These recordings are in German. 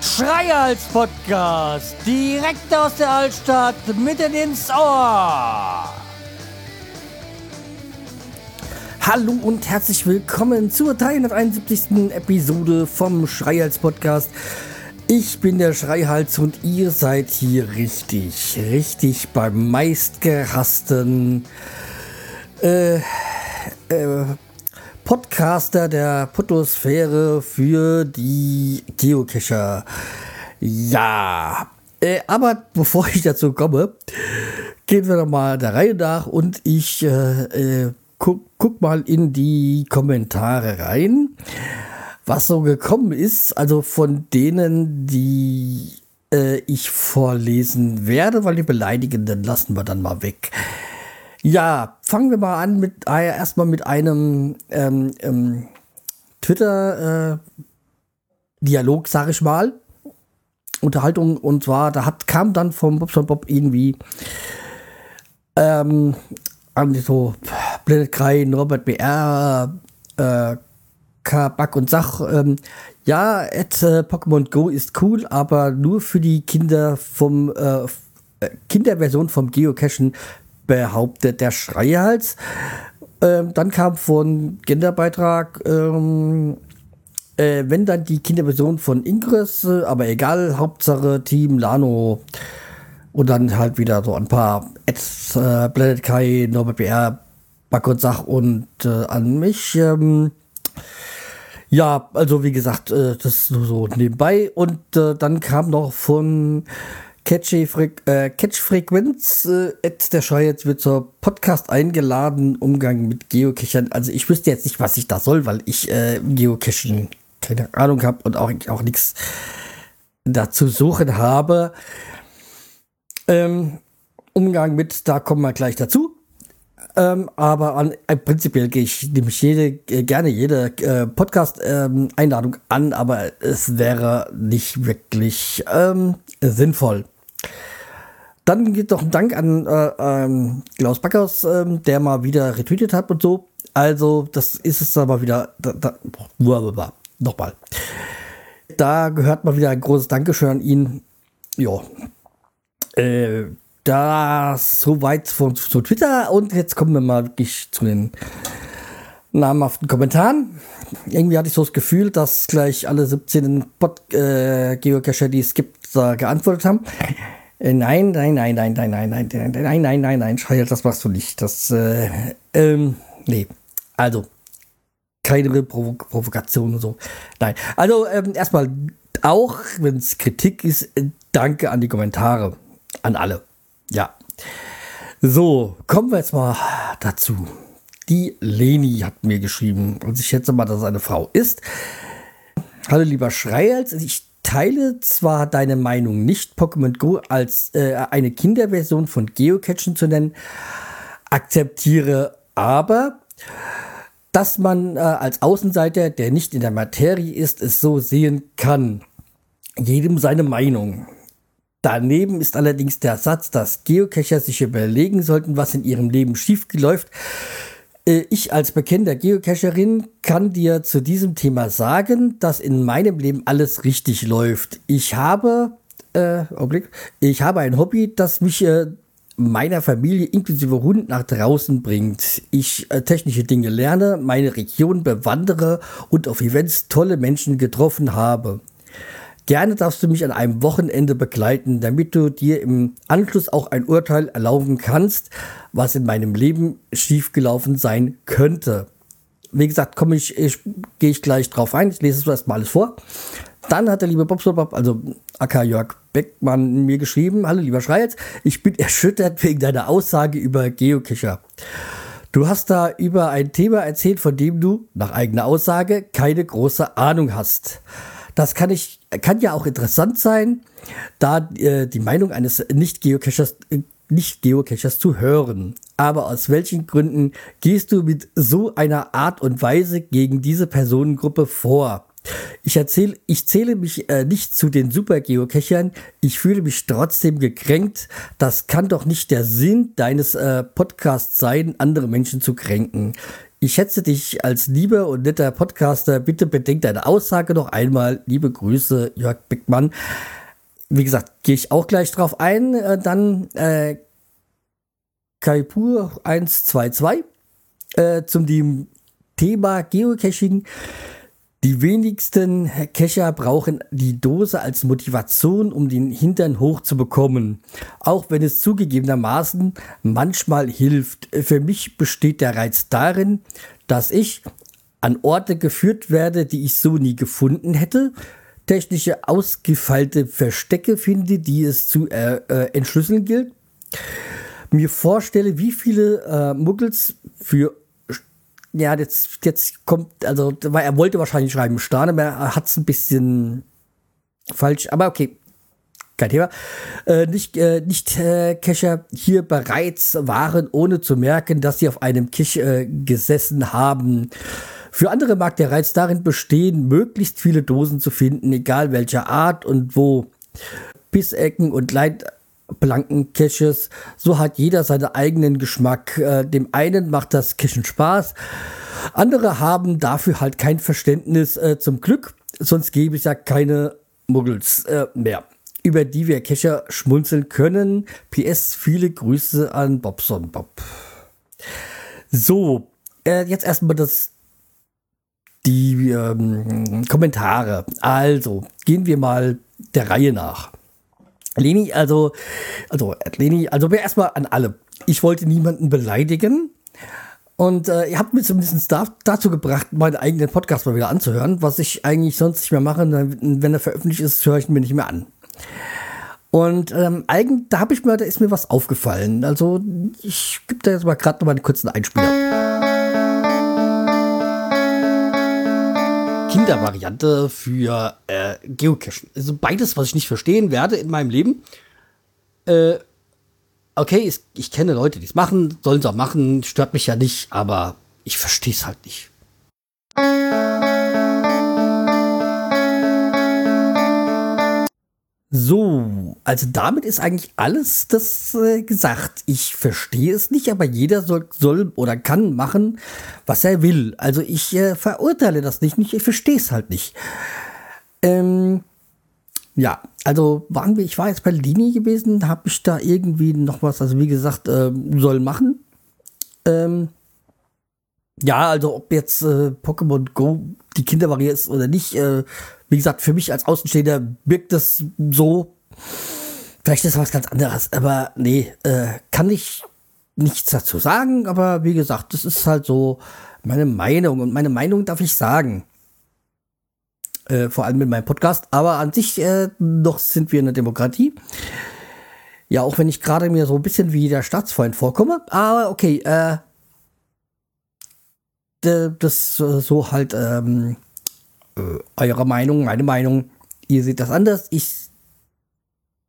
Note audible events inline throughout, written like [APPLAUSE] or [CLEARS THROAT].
Schreihals Podcast, direkt aus der Altstadt, mitten ins Ohr. Hallo und herzlich willkommen zur 371. Episode vom Schreihals Podcast. Ich bin der Schreihals und ihr seid hier richtig, richtig beim meistgehassten äh, äh, Podcaster der Potosphäre für die Geocacher. Ja, äh, aber bevor ich dazu komme, gehen wir doch mal der Reihe nach und ich äh, äh, guck, guck mal in die Kommentare rein, was so gekommen ist. Also von denen, die äh, ich vorlesen werde, weil die Beleidigenden lassen wir dann mal weg. Ja, fangen wir mal an mit äh, erstmal mit einem ähm, ähm, Twitter-Dialog, äh, sag ich mal. Unterhaltung und zwar, da hat, kam dann vom Bobson Bob irgendwie ähm, so Planet Krein, Robert BR, äh, Kabak und Sach, ähm, ja, äh, Pokémon Go ist cool, aber nur für die Kinder vom äh, äh Kinderversion vom Geocachen behauptet der Schreihals. Ähm, dann kam von Genderbeitrag, ähm, äh, wenn dann die Kinderversion von Ingress, äh, aber egal, Hauptsache Team Lano. Und dann halt wieder so ein paar Ads, äh, Planet Kai, Norbert BR, Back und Sach und äh, an mich. Ähm, ja, also wie gesagt, äh, das so, so nebenbei. Und dann kam noch von Catchy-Frequenz, äh, Catch-Frequenz, äh, der Scheu jetzt wird zur Podcast eingeladen, Umgang mit Geocachern. Also ich wüsste jetzt nicht, was ich da soll, weil ich äh, Geocachen keine Ahnung habe und auch, auch nichts dazu suchen habe. Ähm, Umgang mit, da kommen wir gleich dazu. Ähm, aber an, äh, prinzipiell gehe ich nämlich jede, äh, gerne jede äh, Podcast-Einladung ähm, an, aber es wäre nicht wirklich ähm, sinnvoll. Dann geht noch ein Dank an äh, ähm, Klaus Backers, ähm, der mal wieder retweetet hat und so. Also, das ist es aber wieder. Da, da, nochmal. Da gehört mal wieder ein großes Dankeschön an ihn. Ja. Äh, das soweit von, von Twitter. Und jetzt kommen wir mal wirklich zu den namhaften Kommentaren. Irgendwie hatte ich so das Gefühl, dass gleich alle 17 Pod äh, Geocacher, die es gibt, geantwortet haben. Äh, nein, nein, nein, nein, nein, nein, nein, nein, nein, nein, nein, nein, Schreil, das machst du nicht. Das, äh, ähm, nee. Also, keine Provo Provokation und so. Nein. Also, ähm, erstmal, auch wenn es Kritik ist, danke an die Kommentare. An alle. Ja. So, kommen wir jetzt mal dazu. Die Leni hat mir geschrieben und ich schätze mal, dass es eine Frau ist. Hallo lieber Schreihals, ich teile zwar deine Meinung nicht, Pokémon Go als äh, eine Kinderversion von Geocachen zu nennen, akzeptiere aber, dass man äh, als Außenseiter, der nicht in der Materie ist, es so sehen kann. Jedem seine Meinung. Daneben ist allerdings der Satz, dass Geocacher sich überlegen sollten, was in ihrem Leben schiefgeläuft, äh, ich als bekannter Geocacherin kann dir zu diesem Thema sagen, dass in meinem Leben alles richtig läuft. Ich habe, äh, ich habe ein Hobby, das mich äh, meiner Familie inklusive Hund nach draußen bringt. Ich äh, technische Dinge lerne, meine Region bewandere und auf Events tolle Menschen getroffen habe. Gerne darfst du mich an einem Wochenende begleiten, damit du dir im Anschluss auch ein Urteil erlauben kannst, was in meinem Leben schiefgelaufen sein könnte. Wie gesagt, komme ich, ich gehe ich gleich drauf ein. Ich lese es erstmal alles vor. Dann hat der liebe Bob, also AK Jörg Beckmann, mir geschrieben: Hallo, lieber Schreitz, ich bin [LAUGHS] erschüttert wegen deiner Aussage über Geocacher. Du hast da über ein Thema erzählt, von dem du, nach eigener Aussage, keine große Ahnung hast. Das kann ich, kann ja auch interessant sein, da äh, die Meinung eines Nicht-Geocachers äh, nicht zu hören. Aber aus welchen Gründen gehst du mit so einer Art und Weise gegen diese Personengruppe vor? Ich erzähle, ich zähle mich äh, nicht zu den Super-Geocachern. Ich fühle mich trotzdem gekränkt. Das kann doch nicht der Sinn deines äh, Podcasts sein, andere Menschen zu kränken. Ich schätze dich als lieber und netter Podcaster. Bitte bedenk deine Aussage noch einmal. Liebe Grüße, Jörg Beckmann. Wie gesagt, gehe ich auch gleich drauf ein. Äh, dann äh, Kaipur 122 äh, zum Thema Geocaching. Die wenigsten Cacher brauchen die Dose als Motivation, um den Hintern hoch zu bekommen. Auch wenn es zugegebenermaßen manchmal hilft. Für mich besteht der Reiz darin, dass ich an Orte geführt werde, die ich so nie gefunden hätte, technische ausgefeilte Verstecke finde, die es zu äh, äh, entschlüsseln gilt, mir vorstelle, wie viele äh, Muggels für ja, jetzt, jetzt kommt, also, weil er wollte wahrscheinlich schreiben aber er hat es ein bisschen falsch, aber okay. Kein Thema. Äh, nicht äh, nicht äh, Kescher hier bereits waren, ohne zu merken, dass sie auf einem Kisch äh, gesessen haben. Für andere mag der Reiz darin bestehen, möglichst viele Dosen zu finden, egal welcher Art und wo. Bissecken und Leitplanken Caches, so hat jeder seinen eigenen Geschmack. Äh, dem einen macht das Kischen Spaß, andere haben dafür halt kein Verständnis äh, zum Glück, sonst gäbe es ja keine Muggels äh, mehr, über die wir Kescher schmunzeln können. PS, viele Grüße an Bobson Bob. So, jetzt erstmal das die ähm, Kommentare. Also, gehen wir mal der Reihe nach. Leni, also, also, Leni, also erstmal an alle. Ich wollte niemanden beleidigen. Und äh, ihr habt mich zumindest da, dazu gebracht, meinen eigenen Podcast mal wieder anzuhören, was ich eigentlich sonst nicht mehr mache. Wenn er veröffentlicht ist, höre ich ihn mir nicht mehr an. Und ähm, eigentlich, da habe ich mir, da ist mir was aufgefallen. Also ich gebe da jetzt mal gerade noch mal einen kurzen Einspieler. Kindervariante für äh, Geocachen. Also beides, was ich nicht verstehen werde in meinem Leben. Äh, okay, ich, ich kenne Leute, die es machen, sollen sie auch machen, stört mich ja nicht, aber ich verstehe es halt nicht. So, also damit ist eigentlich alles das äh, gesagt. Ich verstehe es nicht, aber jeder soll, soll, oder kann machen, was er will. Also ich äh, verurteile das nicht, nicht ich verstehe es halt nicht. Ähm, ja, also waren wir, ich war jetzt bei Lini gewesen, habe ich da irgendwie noch was, also wie gesagt, äh, soll machen. Ähm, ja, also ob jetzt äh, Pokémon Go die Kindervariante ist oder nicht, äh, wie gesagt, für mich als Außenstehender wirkt das so. Vielleicht ist das was ganz anderes, aber nee, äh, kann ich nichts dazu sagen, aber wie gesagt, das ist halt so meine Meinung und meine Meinung darf ich sagen. Äh, vor allem mit meinem Podcast. Aber an sich äh, noch sind wir in der Demokratie. Ja, auch wenn ich gerade mir so ein bisschen wie der Staatsfreund vorkomme. Aber okay, äh, das äh, so halt ähm, äh, eure Meinung, meine Meinung. Ihr seht das anders. Ich,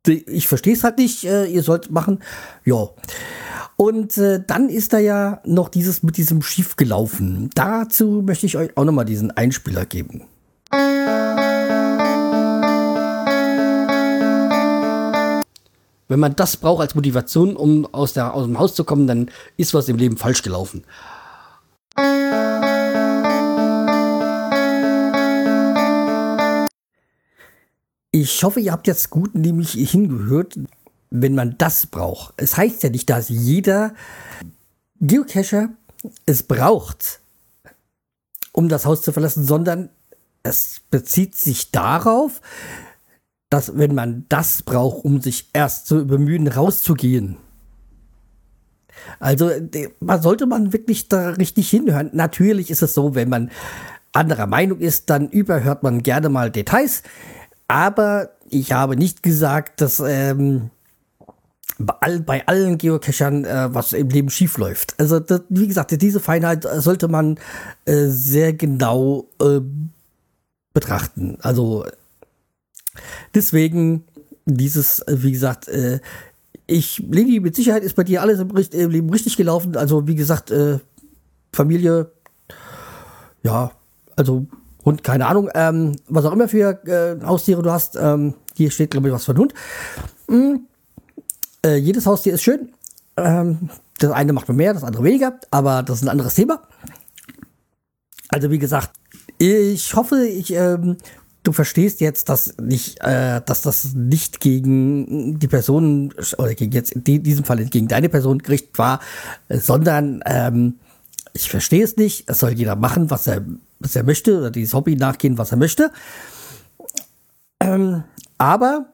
ich verstehe es halt nicht. Äh, ihr sollt machen. Ja. Und äh, dann ist da ja noch dieses mit diesem Schief gelaufen. Dazu möchte ich euch auch nochmal diesen Einspieler geben. Wenn man das braucht als Motivation, um aus, der, aus dem Haus zu kommen, dann ist was im Leben falsch gelaufen. Ich hoffe, ihr habt jetzt gut nämlich hingehört, wenn man das braucht. Es heißt ja nicht, dass jeder Geocacher es braucht, um das Haus zu verlassen, sondern es bezieht sich darauf, dass wenn man das braucht, um sich erst zu bemühen, rauszugehen. Also man sollte man wirklich da richtig hinhören. Natürlich ist es so, wenn man anderer Meinung ist, dann überhört man gerne mal Details. Aber ich habe nicht gesagt, dass ähm, bei, all, bei allen Geocachern äh, was im Leben schief läuft. Also das, wie gesagt, diese Feinheit sollte man äh, sehr genau äh, betrachten. Also deswegen dieses, äh, wie gesagt, äh, ich, Leni, mit Sicherheit ist bei dir alles im, im Leben richtig gelaufen. Also wie gesagt, äh, Familie, ja, also Hund, keine Ahnung, ähm, was auch immer für äh, Haustiere du hast. Ähm, hier steht, glaube ich, was für ein Hund. Mhm. Äh, jedes Haustier ist schön. Ähm, das eine macht mir mehr, das andere weniger, aber das ist ein anderes Thema. Also wie gesagt, ich hoffe, ich, ähm, du verstehst jetzt, dass nicht, äh, dass das nicht gegen die Person oder gegen jetzt in diesem Fall gegen deine Person gerichtet war, sondern ähm, ich verstehe es nicht. Es soll jeder machen, was er, was er möchte oder dieses Hobby nachgehen, was er möchte. Ähm, aber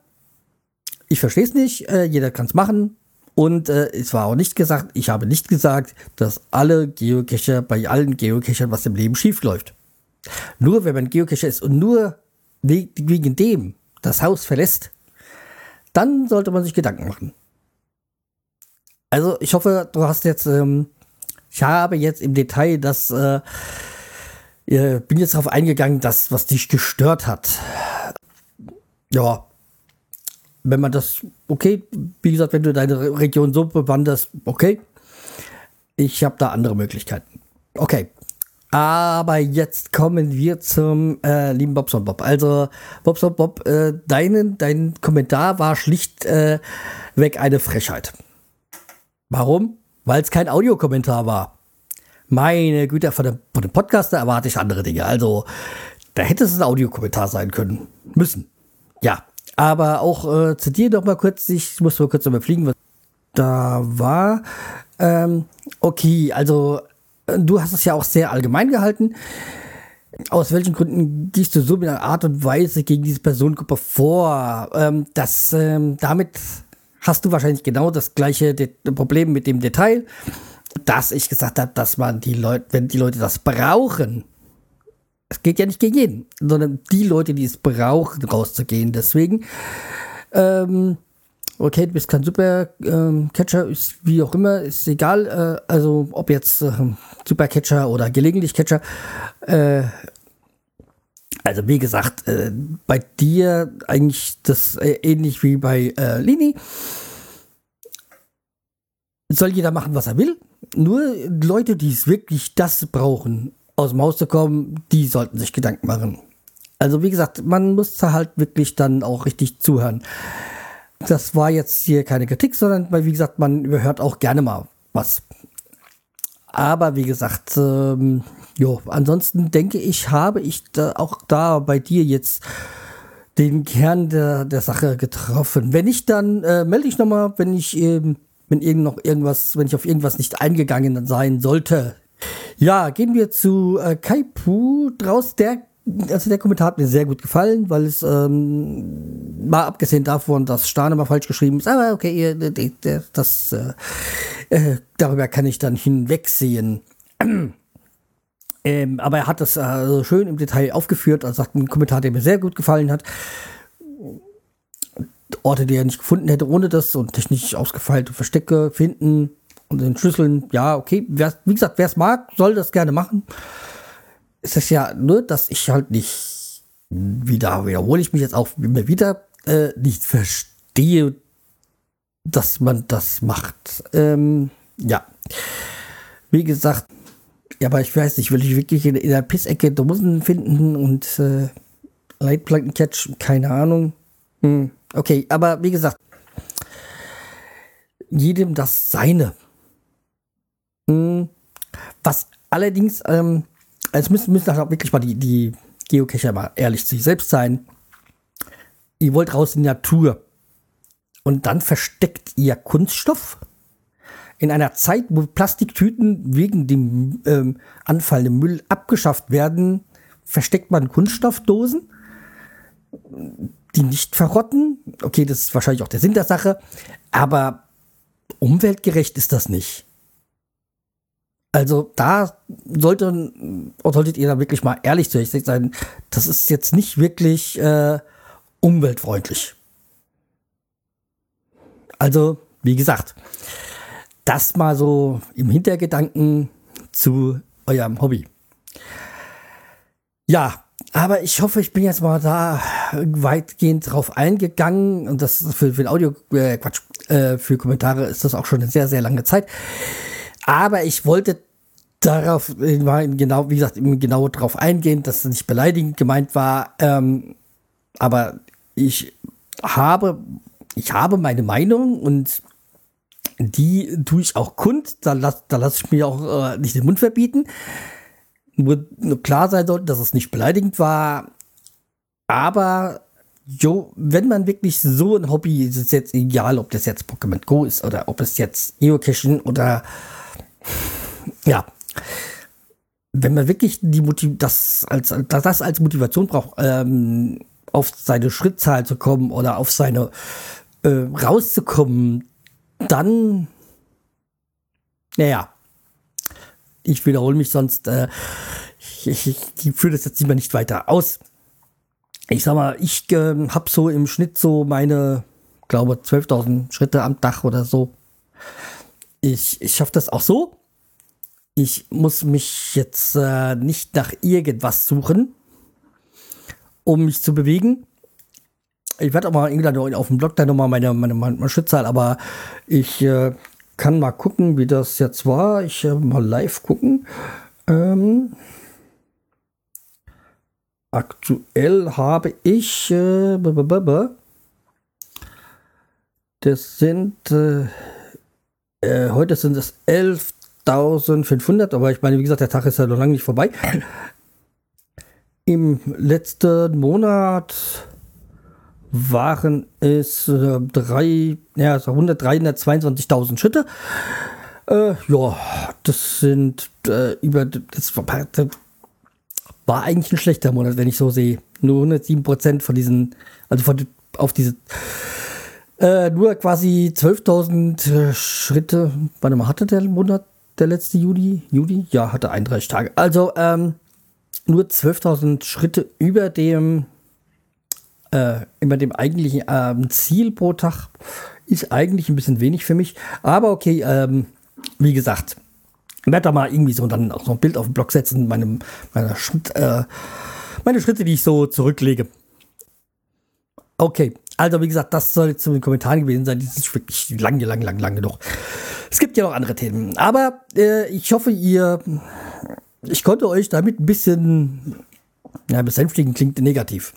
ich verstehe es nicht. Äh, jeder kann es machen. Und äh, es war auch nicht gesagt, ich habe nicht gesagt, dass alle Geocacher, bei allen Geocachern was im Leben schief läuft. Nur wenn man Geocacher ist und nur wegen dem das Haus verlässt, dann sollte man sich Gedanken machen. Also ich hoffe, du hast jetzt, ähm, ich habe jetzt im Detail das, äh, bin jetzt darauf eingegangen, das, was dich gestört hat. Ja, wenn man das, okay, wie gesagt, wenn du deine Region so bewanderst, okay. Ich habe da andere Möglichkeiten. Okay. Aber jetzt kommen wir zum äh, lieben Bobson Bob. Also, Bobson Bob, äh, dein, dein Kommentar war schlicht äh, eine Frechheit. Warum? Weil es kein Audiokommentar war. Meine Güte, von dem, von dem Podcaster erwarte ich andere Dinge. Also, da hätte es ein Audiokommentar sein können. Müssen. Ja. Aber auch äh, zu dir noch mal kurz, ich muss mal kurz überfliegen, was da war. Ähm, okay, also du hast es ja auch sehr allgemein gehalten. Aus welchen Gründen gehst du so mit einer Art und Weise gegen diese Personengruppe vor? Ähm, das, ähm, damit hast du wahrscheinlich genau das gleiche De Problem mit dem Detail, dass ich gesagt habe, dass man die Leute, wenn die Leute das brauchen, es geht ja nicht gegen jeden, sondern die Leute, die es brauchen, rauszugehen. Deswegen, ähm, okay, du bist kein Supercatcher, ähm, wie auch immer, ist egal, äh, also ob jetzt äh, Supercatcher oder gelegentlich Catcher. Äh, also wie gesagt, äh, bei dir eigentlich das äh, ähnlich wie bei äh, Lini. Soll jeder machen, was er will. Nur Leute, die es wirklich das brauchen, aus dem Haus zu kommen, die sollten sich Gedanken machen. Also wie gesagt, man muss halt wirklich dann auch richtig zuhören. Das war jetzt hier keine Kritik, sondern weil wie gesagt, man überhört auch gerne mal was. Aber wie gesagt, ähm, jo, ansonsten denke ich, habe ich da auch da bei dir jetzt den Kern der, der Sache getroffen. Wenn nicht, dann äh, melde ich nochmal, wenn ich ähm, wenn irgend noch irgendwas, wenn ich auf irgendwas nicht eingegangen sein sollte. Ja, gehen wir zu äh, Kaipu draus. Der, also der Kommentar hat mir sehr gut gefallen, weil es ähm, mal abgesehen davon, dass Stane mal falsch geschrieben ist, aber okay, das äh, äh, darüber kann ich dann hinwegsehen. [CLEARS THROAT] Ähm, aber er hat das äh, schön im Detail aufgeführt. Also sagt ein Kommentar, der mir sehr gut gefallen hat. Orte, die er nicht gefunden hätte ohne das und technisch ausgefeilte Verstecke finden und den Schlüsseln, ja, okay. Wer, wie gesagt, wer es mag, soll das gerne machen. Es ist ja nur, dass ich halt nicht, wieder wiederhole ich mich jetzt auch immer wieder, äh, nicht verstehe, dass man das macht. Ähm, ja. Wie gesagt, ja, aber ich weiß nicht, will ich wirklich in, in der Pissecke Dosen finden und äh, Leitplanken-Catch, keine Ahnung. Hm, okay, aber wie gesagt, jedem das Seine. Hm, was allerdings, ähm, es müssen, müssen auch wirklich mal die, die Geocacher mal ehrlich zu sich selbst sein. Ihr wollt raus in die Natur. Und dann versteckt ihr Kunststoff in einer Zeit, wo Plastiktüten wegen dem ähm, anfallenden Müll abgeschafft werden, versteckt man Kunststoffdosen, die nicht verrotten. Okay, das ist wahrscheinlich auch der Sinn der Sache, aber umweltgerecht ist das nicht. Also da sollte, solltet ihr da wirklich mal ehrlich zu euch sein. Das ist jetzt nicht wirklich äh, umweltfreundlich. Also, wie gesagt, das mal so im Hintergedanken zu eurem Hobby. Ja, aber ich hoffe, ich bin jetzt mal da weitgehend drauf eingegangen und das für, für Audio, äh, Quatsch, äh, für Kommentare ist das auch schon eine sehr, sehr lange Zeit. Aber ich wollte darauf war genau, wie gesagt, genau darauf eingehen, dass es nicht beleidigend gemeint war. Ähm, aber ich habe, ich habe meine Meinung und die tue ich auch kund. Da lasse da lass ich mir auch äh, nicht den Mund verbieten. Nur, nur klar sein sollte, dass es nicht beleidigend war. Aber jo, wenn man wirklich so ein Hobby, ist es jetzt egal, ob das jetzt Pokémon Go ist oder ob es jetzt Geocaching oder ja, wenn man wirklich die Motiv das als das als Motivation braucht, ähm, auf seine Schrittzahl zu kommen oder auf seine äh, rauszukommen, dann naja, ich wiederhole mich sonst, äh, ich, ich, ich führe das jetzt immer nicht weiter aus. Ich sag mal, ich äh, habe so im Schnitt so meine, glaube 12.000 Schritte am Tag oder so. Ich, ich schaffe das auch so ich muss mich jetzt äh, nicht nach irgendwas suchen, um mich zu bewegen. Ich werde auch mal irgendwann auf dem Blog dann nochmal meine, meine, meine Schrittzahl, aber ich äh, kann mal gucken, wie das jetzt war. Ich äh, mal live gucken. Ähm, aktuell habe ich, äh, das sind, äh, äh, heute sind es 11 1500, aber ich meine, wie gesagt, der Tag ist ja noch lange nicht vorbei. Im letzten Monat waren es äh, drei, ja, 100, 322.000 Schritte. Äh, ja, das sind äh, über, das war, war, eigentlich ein schlechter Monat, wenn ich so sehe. Nur 107 Prozent von diesen, also von, auf diese, äh, nur quasi 12.000 Schritte. Warte mal, hatte der Monat der letzte Juli? Juli? Ja, hatte 31 Tage. Also ähm, nur 12.000 Schritte über dem, äh, über dem eigentlichen ähm, Ziel pro Tag ist eigentlich ein bisschen wenig für mich. Aber okay, ähm, wie gesagt, werde da mal irgendwie so dann auch so ein Bild auf den Blog setzen, meine, meine, äh, meine Schritte, die ich so zurücklege. Okay, also wie gesagt, das soll jetzt zu den Kommentaren gewesen sein. Das ist wirklich lange, lange, lange, lange noch. Es gibt ja noch andere Themen. Aber äh, ich hoffe, ihr, ich konnte euch damit ein bisschen, ja, besänftigen klingt negativ.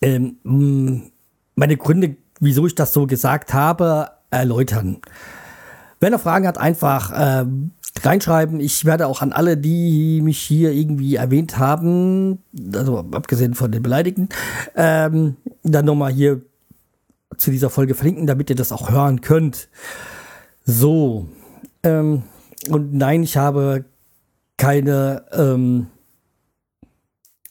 Ähm, meine Gründe, wieso ich das so gesagt habe, erläutern. Wenn er Fragen hat, einfach äh, reinschreiben. Ich werde auch an alle, die mich hier irgendwie erwähnt haben, also abgesehen von den Beleidigten, ähm, dann nochmal hier zu dieser Folge verlinken, damit ihr das auch hören könnt. So. Ähm, und nein, ich habe keine, ähm,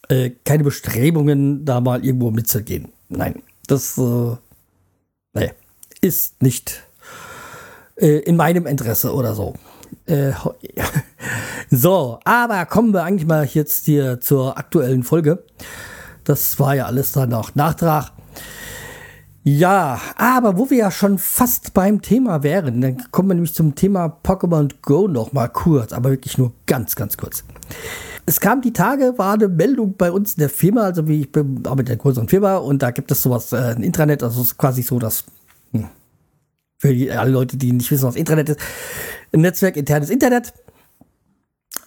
äh, keine Bestrebungen, da mal irgendwo mitzugehen. Nein, das äh, nee, ist nicht äh, in meinem Interesse oder so. Äh, [LAUGHS] so, aber kommen wir eigentlich mal jetzt hier zur aktuellen Folge. Das war ja alles dann noch Nachtrag. Ja, aber wo wir ja schon fast beim Thema wären, dann kommen wir nämlich zum Thema Pokémon Go noch mal kurz, aber wirklich nur ganz, ganz kurz. Es kam die Tage, war eine Meldung bei uns in der Firma, also wie ich bin arbeite in einer größeren Firma und da gibt es sowas, äh, ein Intranet, also ist quasi so, dass hm, für die, alle Leute, die nicht wissen, was Intranet ist, ein Netzwerk internes Internet.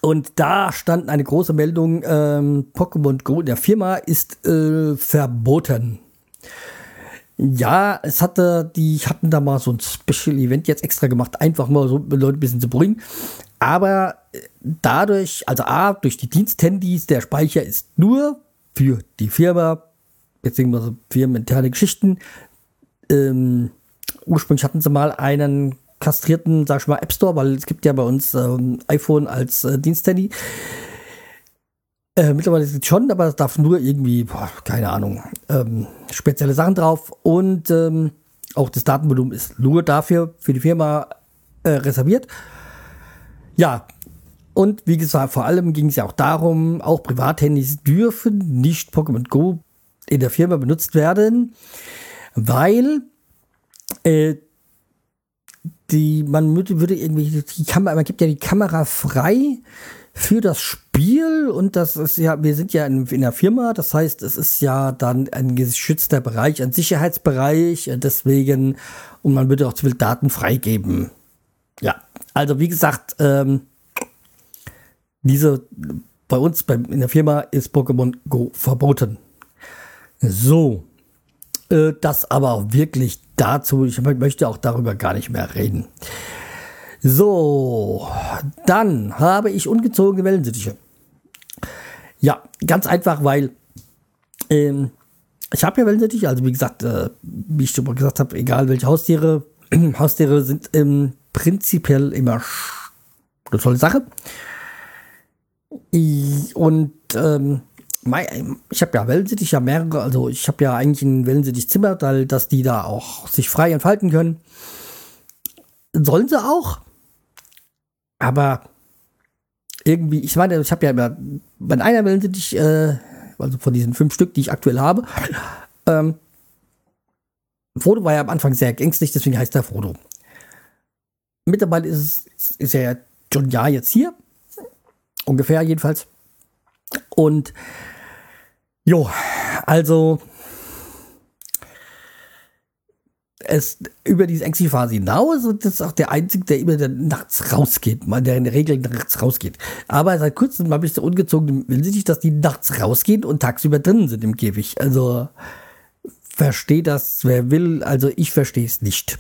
Und da stand eine große Meldung, ähm, Pokémon Go in der Firma ist äh, verboten. Ja, es hatte, die hatten da mal so ein Special Event jetzt extra gemacht, einfach mal so Leute ein bisschen zu bringen. Aber äh, dadurch, also A, durch die Diensthandys, der Speicher ist nur für die Firma, beziehungsweise firmeninterne Geschichten. Ähm, ursprünglich hatten sie mal einen kastrierten, sag ich mal, App Store, weil es gibt ja bei uns ähm, iPhone als äh, Diensthandy. Äh, mittlerweile ist es schon, aber es darf nur irgendwie, boah, keine Ahnung, ähm, spezielle Sachen drauf und ähm, auch das Datenvolumen ist nur dafür, für die Firma äh, reserviert. Ja, und wie gesagt, vor allem ging es ja auch darum, auch Privathandys dürfen nicht Pokémon Go in der Firma benutzt werden, weil äh, die, man würde irgendwie, die Kamera, man gibt ja die Kamera frei für das Spiel und das ist ja, wir sind ja in, in einer Firma, das heißt, es ist ja dann ein geschützter Bereich, ein Sicherheitsbereich, deswegen, und man würde auch zu viel Daten freigeben. Ja, also wie gesagt, ähm, diese, bei uns bei, in der Firma ist Pokémon Go verboten. So, äh, das aber auch wirklich dazu, ich möchte auch darüber gar nicht mehr reden. So, dann habe ich ungezogene Wellensittiche. Ja, ganz einfach, weil ähm, ich habe ja Wellensittiche, also wie gesagt, äh, wie ich schon mal gesagt habe, egal welche Haustiere, [CLEARS THROAT] Haustiere sind ähm, prinzipiell immer eine tolle Sache. Und ähm, ich habe ja Wellensittiche, ja mehrere, also ich habe ja eigentlich ein Wellensittich-Zimmer, dass die da auch sich frei entfalten können. Sollen sie auch, aber irgendwie, ich meine, ich habe ja immer, bei einer Wellensittich, äh, also von diesen fünf Stück, die ich aktuell habe, ähm, Frodo war ja am Anfang sehr ängstlich, deswegen heißt er Frodo. Mittlerweile ist, ist er schon ein Jahr jetzt hier. Ungefähr jedenfalls. Und jo, also es über diese ängstliche Phase hinaus und das ist auch der Einzige, der immer nachts rausgeht, der in der Regel nachts rausgeht. Aber seit kurzem habe ich so ungezogen, will sie nicht, dass die nachts rausgehen und tagsüber drinnen sind im Käfig. Also versteht das, wer will, also ich verstehe es nicht.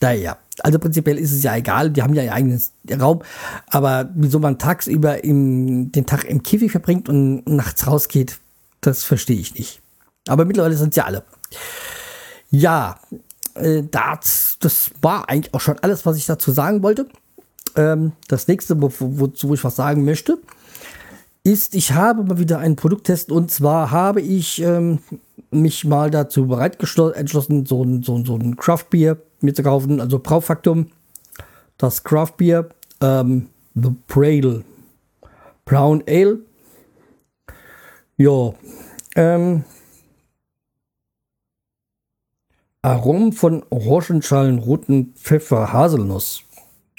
Naja, also prinzipiell ist es ja egal, die haben ja ihr eigenes Raum, aber wieso man tagsüber im, den Tag im Käfig verbringt und nachts rausgeht, das verstehe ich nicht. Aber mittlerweile sind ja alle. Ja, äh, das, das war eigentlich auch schon alles, was ich dazu sagen wollte. Ähm, das nächste, wo, wozu ich was sagen möchte, ist, ich habe mal wieder einen Produkttest und zwar habe ich ähm, mich mal dazu bereit entschlossen, so ein, so, so ein Craft Beer mir zu kaufen, also Braufaktum, das Craft Beer, ähm, The Pradle Brown Ale. Ja, ähm, Aromen von Orangenschalen, roten Pfeffer, Haselnuss.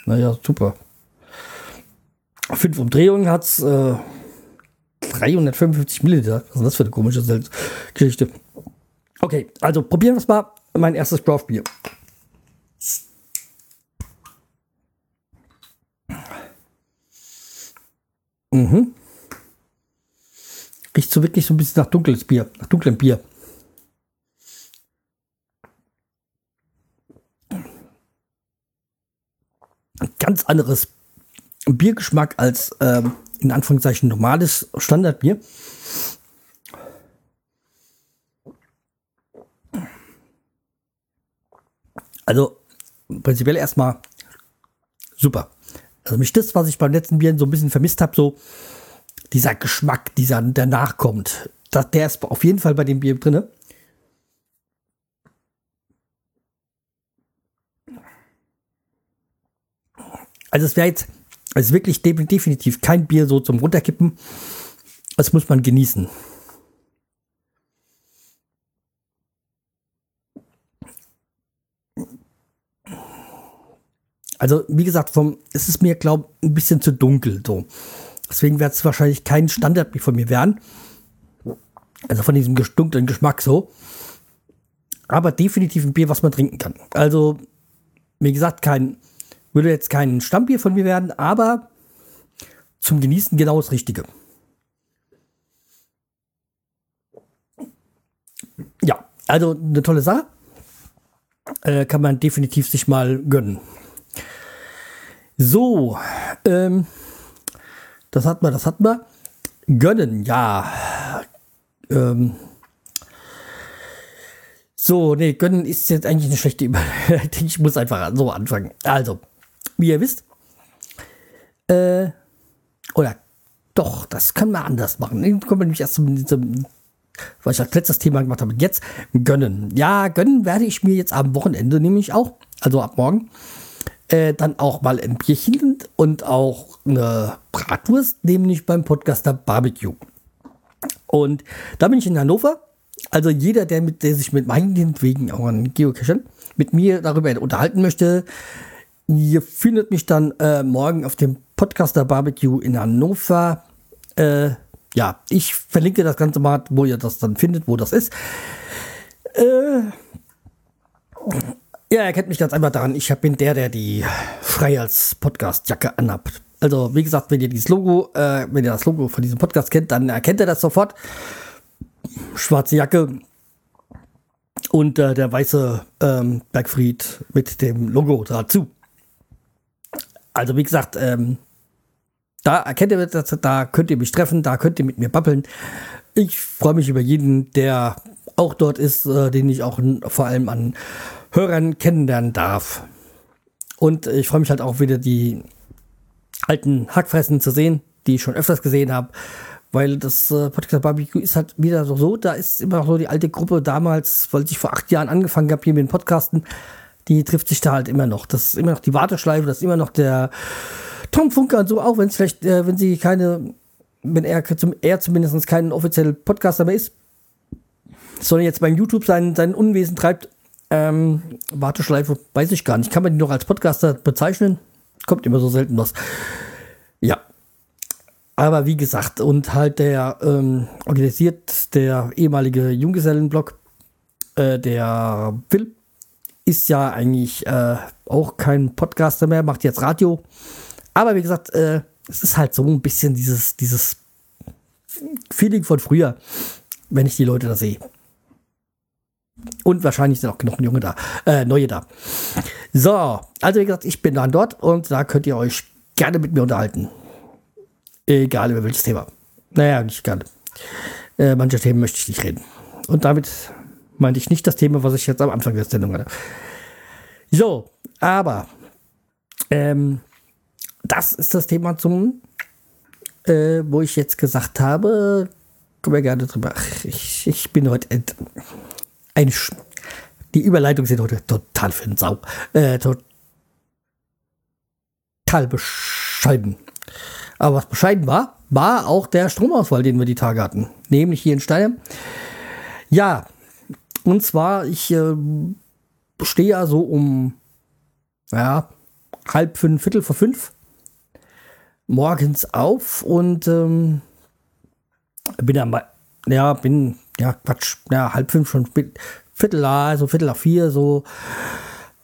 Naja, super. Fünf Umdrehungen hat es äh, 355 Milliliter. Was ist das für eine komische Geschichte? Okay, also probieren wir es mal. Mein erstes Craft Bier. Mhm. Riecht so wirklich so ein bisschen nach dunkles Bier, nach dunklem Bier. ganz anderes Biergeschmack als ähm, in Anführungszeichen normales Standardbier. Also prinzipiell erstmal super. Also mich das, was ich beim letzten Bier so ein bisschen vermisst habe, so dieser Geschmack, dieser der nachkommt, das, der ist auf jeden Fall bei dem Bier drin. Also es wäre jetzt also wirklich definitiv kein Bier so zum Runterkippen. Das muss man genießen. Also, wie gesagt, vom, es ist mir, glaube ich, ein bisschen zu dunkel. So. Deswegen wird es wahrscheinlich kein Standardbier von mir werden. Also von diesem dunklen Geschmack so. Aber definitiv ein Bier, was man trinken kann. Also, wie gesagt, kein würde jetzt kein Stammbier von mir werden, aber zum Genießen genau das Richtige. Ja, also eine tolle Sache. Äh, kann man definitiv sich mal gönnen. So, ähm, das hat man, das hat man. Gönnen, ja. Ähm, so, nee, gönnen ist jetzt eigentlich eine schlechte Überleitung. [LAUGHS] ich muss einfach so anfangen. Also, wie ihr wisst. Äh, oder doch, das können wir anders machen. Dann kommen wir nämlich erst zum, zum was ich als letztes Thema gemacht habe. Jetzt gönnen. Ja, gönnen werde ich mir jetzt am Wochenende nämlich auch, also ab morgen, äh, dann auch mal ein Bierchen und auch eine Bratwurst, nämlich beim Podcaster Barbecue. Und da bin ich in Hannover. Also jeder, der, mit, der sich mit meinen wegen auch an Geocaching mit mir darüber unterhalten möchte, Ihr findet mich dann äh, morgen auf dem Podcaster Barbecue in Hannover. Äh, ja, ich verlinke das Ganze mal, wo ihr das dann findet, wo das ist. Äh, ja, er kennt mich ganz einfach daran. Ich bin der, der die frei als Podcast-Jacke anhabt. Also, wie gesagt, wenn ihr dieses Logo, äh, wenn ihr das Logo von diesem Podcast kennt, dann erkennt ihr das sofort. Schwarze Jacke und äh, der weiße ähm, Bergfried mit dem Logo dazu. Also, wie gesagt, ähm, da erkennt ihr das, da könnt ihr mich treffen, da könnt ihr mit mir babbeln. Ich freue mich über jeden, der auch dort ist, äh, den ich auch vor allem an Hörern kennenlernen darf. Und ich freue mich halt auch wieder die alten Hackfressen zu sehen, die ich schon öfters gesehen habe. Weil das äh, Podcast Barbecue ist halt wieder so, da ist immer noch so die alte Gruppe damals, weil ich vor acht Jahren angefangen habe hier mit dem Podcasten, die trifft sich da halt immer noch. Das ist immer noch die Warteschleife, das ist immer noch der Tom Funker und so, auch wenn es vielleicht, äh, wenn sie keine, wenn er, zum, er zumindest kein offizieller Podcaster mehr ist, sondern jetzt beim YouTube sein, sein Unwesen treibt, ähm, Warteschleife weiß ich gar nicht. Kann man die noch als Podcaster bezeichnen? Kommt immer so selten was. Ja. Aber wie gesagt, und halt der ähm, organisiert der ehemalige Junggesellenblock, äh, der Phil, ist ja eigentlich äh, auch kein Podcaster mehr, macht jetzt Radio. Aber wie gesagt, äh, es ist halt so ein bisschen dieses, dieses Feeling von früher, wenn ich die Leute da sehe. Und wahrscheinlich sind auch noch Junge da, äh, neue da. So, also wie gesagt, ich bin dann dort und da könnt ihr euch gerne mit mir unterhalten. Egal über welches Thema. Naja, nicht gerne. Äh, manche Themen möchte ich nicht reden. Und damit meinte ich nicht das Thema, was ich jetzt am Anfang der Sendung hatte. So, aber ähm, das ist das Thema zum, äh, wo ich jetzt gesagt habe, können wir gerne drüber. Ach, ich, ich bin heute ein Sch die Überleitungen sind heute total für den Sau. Äh, total bescheiden. Aber was bescheiden war, war auch der Stromausfall, den wir die Tage hatten. Nämlich hier in Stein. Ja, und zwar, ich äh, stehe ja so um ja, halb fünf, viertel vor fünf morgens auf und ähm, bin mal, ja, bin ja, Quatsch, ja, halb fünf schon, Viertel, also Viertel nach vier, so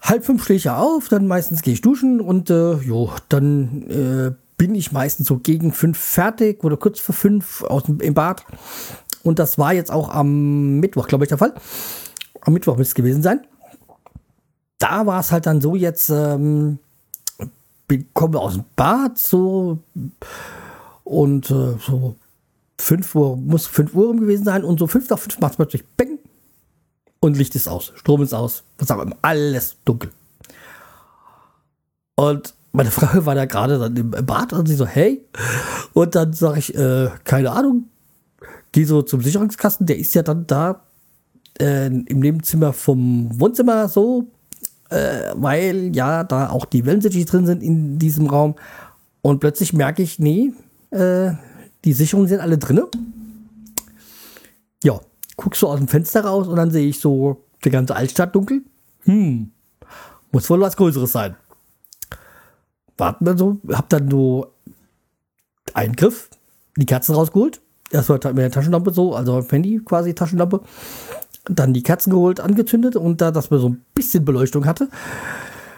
halb fünf stehe ich ja auf, dann meistens gehe ich duschen und äh, jo, dann äh, bin ich meistens so gegen fünf fertig oder kurz vor fünf aus dem, im Bad. Und das war jetzt auch am Mittwoch, glaube ich, der Fall. Am Mittwoch müsste es gewesen sein. Da war es halt dann so jetzt, ähm, kommen wir aus dem Bad so und äh, so 5 Uhr, muss 5 Uhr gewesen sein und so 5 nach 5 macht es plötzlich Bang und Licht ist aus, Strom ist aus, was auch immer, alles dunkel. Und meine [LAUGHS] Frau war da gerade dann im Bad und sie so, hey, und dann sage ich, äh, keine Ahnung, gehe so zum Sicherungskasten, der ist ja dann da äh, im Nebenzimmer vom Wohnzimmer so, äh, weil ja da auch die Wellensittich drin sind in diesem Raum. Und plötzlich merke ich, nee, äh, die Sicherungen sind alle drin. Ja, guckst so aus dem Fenster raus und dann sehe ich so die ganze Altstadt dunkel. Hm, muss wohl was Größeres sein. Warten wir so, hab dann so einen Griff, die Kerzen rausgeholt. Erstmal mit der Taschenlampe so, also Handy quasi Taschenlampe. Dann die Kerzen geholt, angezündet und da, dass man so ein bisschen Beleuchtung hatte.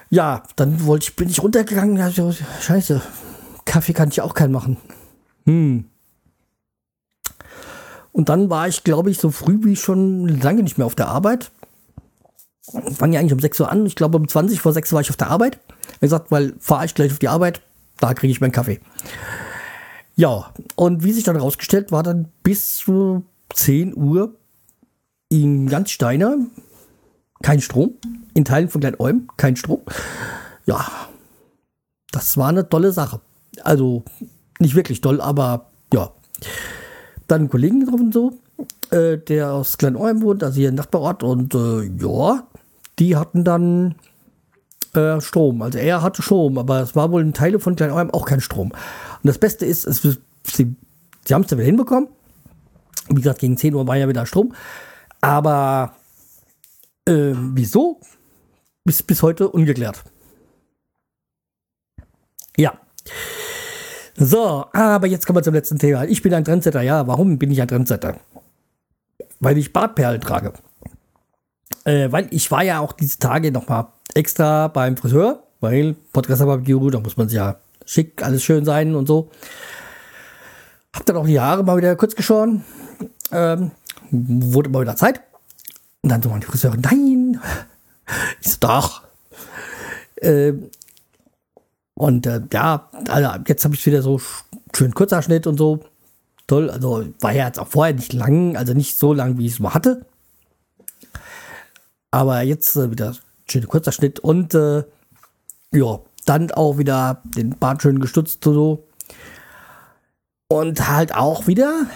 Ja, dann wollte ich, bin ich runtergegangen. Also, scheiße, Kaffee kann ich auch keinen machen. Hm. Und dann war ich, glaube ich, so früh wie schon lange nicht mehr auf der Arbeit. Fang ja eigentlich um 6 Uhr an. Ich glaube, um 20 vor 6 war ich auf der Arbeit. Wie gesagt, weil fahre ich gleich auf die Arbeit, da kriege ich meinen Kaffee. Ja, und wie sich dann herausgestellt, war dann bis zu 10 Uhr in ganz Steiner kein Strom. In Teilen von Kleinolm kein Strom. Ja, das war eine tolle Sache. Also nicht wirklich toll, aber ja dann einen Kollegen getroffen, so, äh, der aus Kleinolm wohnt, also hier im Nachbarort. Und äh, ja, die hatten dann äh, Strom. Also er hatte Strom, aber es war wohl in Teile von Kleinolm auch kein Strom. Und das Beste ist, es, sie, sie haben es dann wieder hinbekommen. Wie gesagt, gegen 10 Uhr war ja wieder Strom. Aber äh, wieso? Bis, bis heute ungeklärt. Ja. So, aber jetzt kommen wir zum letzten Thema. Ich bin ein Trendsetter. Ja, warum bin ich ein Trendsetter? Weil ich Bartperlen trage. Äh, weil ich war ja auch diese Tage nochmal extra beim Friseur, weil Podcast Barbecue, da muss man sich ja schick, alles schön sein und so. Hab dann auch die Haare mal wieder kurz geschoren. Ähm, wurde mal wieder Zeit. Und dann so meine Friseurin, nein. [LAUGHS] Ich so, doch. Ähm, und äh, ja, also jetzt habe ich wieder so schön kurzer Schnitt und so. Toll, also war ja jetzt auch vorher nicht lang, also nicht so lang, wie ich es mal hatte. Aber jetzt äh, wieder schön kurzer Schnitt und äh, ja, dann auch wieder den Bart schön gestutzt und so. Und halt auch wieder,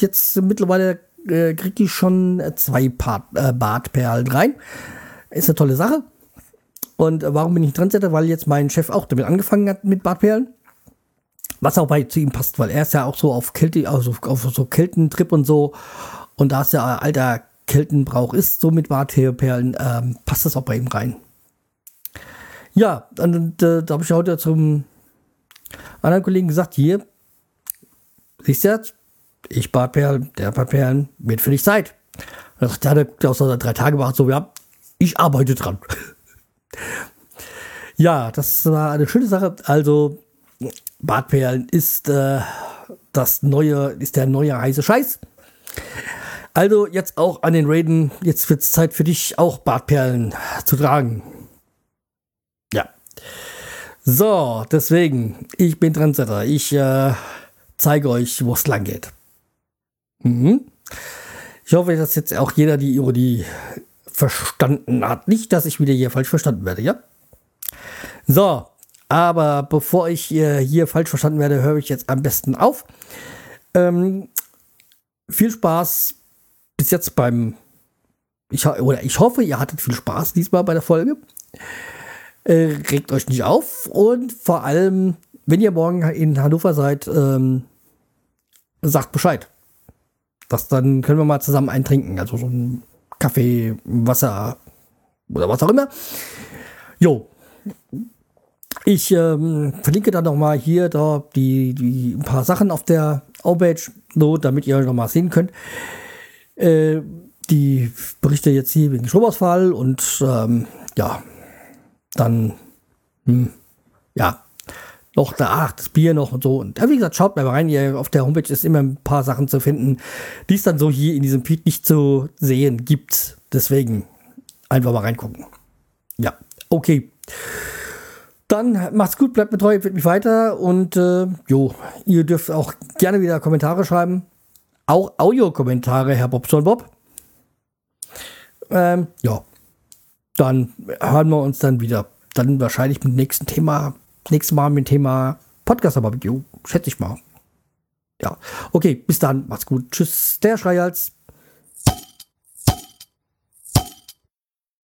jetzt mittlerweile äh, kriege ich schon zwei Part, äh, Bartperlen rein. Ist eine tolle Sache. Und warum bin ich Trendsetter? Weil jetzt mein Chef auch damit angefangen hat mit Bartperlen. Was auch bei zu ihm passt, weil er ist ja auch so auf Kälte, also auf so Kältentrip und so. Und da es ja alter Kältenbrauch ist, so mit Bartperlen, ähm, passt das auch bei ihm rein. Ja, und äh, da habe ich heute zum anderen Kollegen gesagt, hier, siehst du jetzt, ich Bartperlen, der Bartperlen, wird für dich Zeit. Und sagt, ja, der aus drei Tage war so, ja, ich arbeite dran. [LAUGHS] ja, das war eine schöne Sache. Also, Bartperlen ist äh, das neue, ist der neue heiße Scheiß. Also jetzt auch an den Raiden, jetzt wird es Zeit für dich auch Bartperlen zu tragen. Ja. So, deswegen, ich bin Trendsetter. Ich äh, zeige euch, wo es lang geht. Mhm. Ich hoffe, dass jetzt auch jeder die Ironie verstanden hat. Nicht, dass ich wieder hier falsch verstanden werde, ja? So, aber bevor ich äh, hier falsch verstanden werde, höre ich jetzt am besten auf. Ähm, viel Spaß bis jetzt beim. Ich, oder ich hoffe, ihr hattet viel Spaß diesmal bei der Folge. Äh, regt euch nicht auf und vor allem, wenn ihr morgen in Hannover seid, ähm, sagt Bescheid. Das dann können wir mal zusammen eintrinken. Also so ein Kaffee, Wasser oder was auch immer. Jo, ich ähm, verlinke dann noch mal hier da die, die ein paar Sachen auf der Homepage, so, damit ihr noch mal sehen könnt. Äh, die Berichte jetzt hier wegen Stromausfall und ähm, ja, dann hm, ja, noch da, ach, das Bier noch und so. Und wie gesagt, schaut mal rein, ihr, auf der Homepage ist immer ein paar Sachen zu finden, die es dann so hier in diesem Feed nicht zu sehen gibt. Deswegen einfach mal reingucken. Ja, okay. Dann macht's gut, bleibt mir treu, empfiehlt mich weiter und äh, jo, ihr dürft auch gerne wieder Kommentare schreiben. Auch Audiokommentare, Herr Bobson Bob. Ähm, ja, dann hören wir uns dann wieder. Dann wahrscheinlich mit dem nächsten Thema, nächstes Mal mit dem Thema Podcast Barbecue, schätze ich mal. Ja, okay, bis dann, macht's gut. Tschüss, der Schreihals.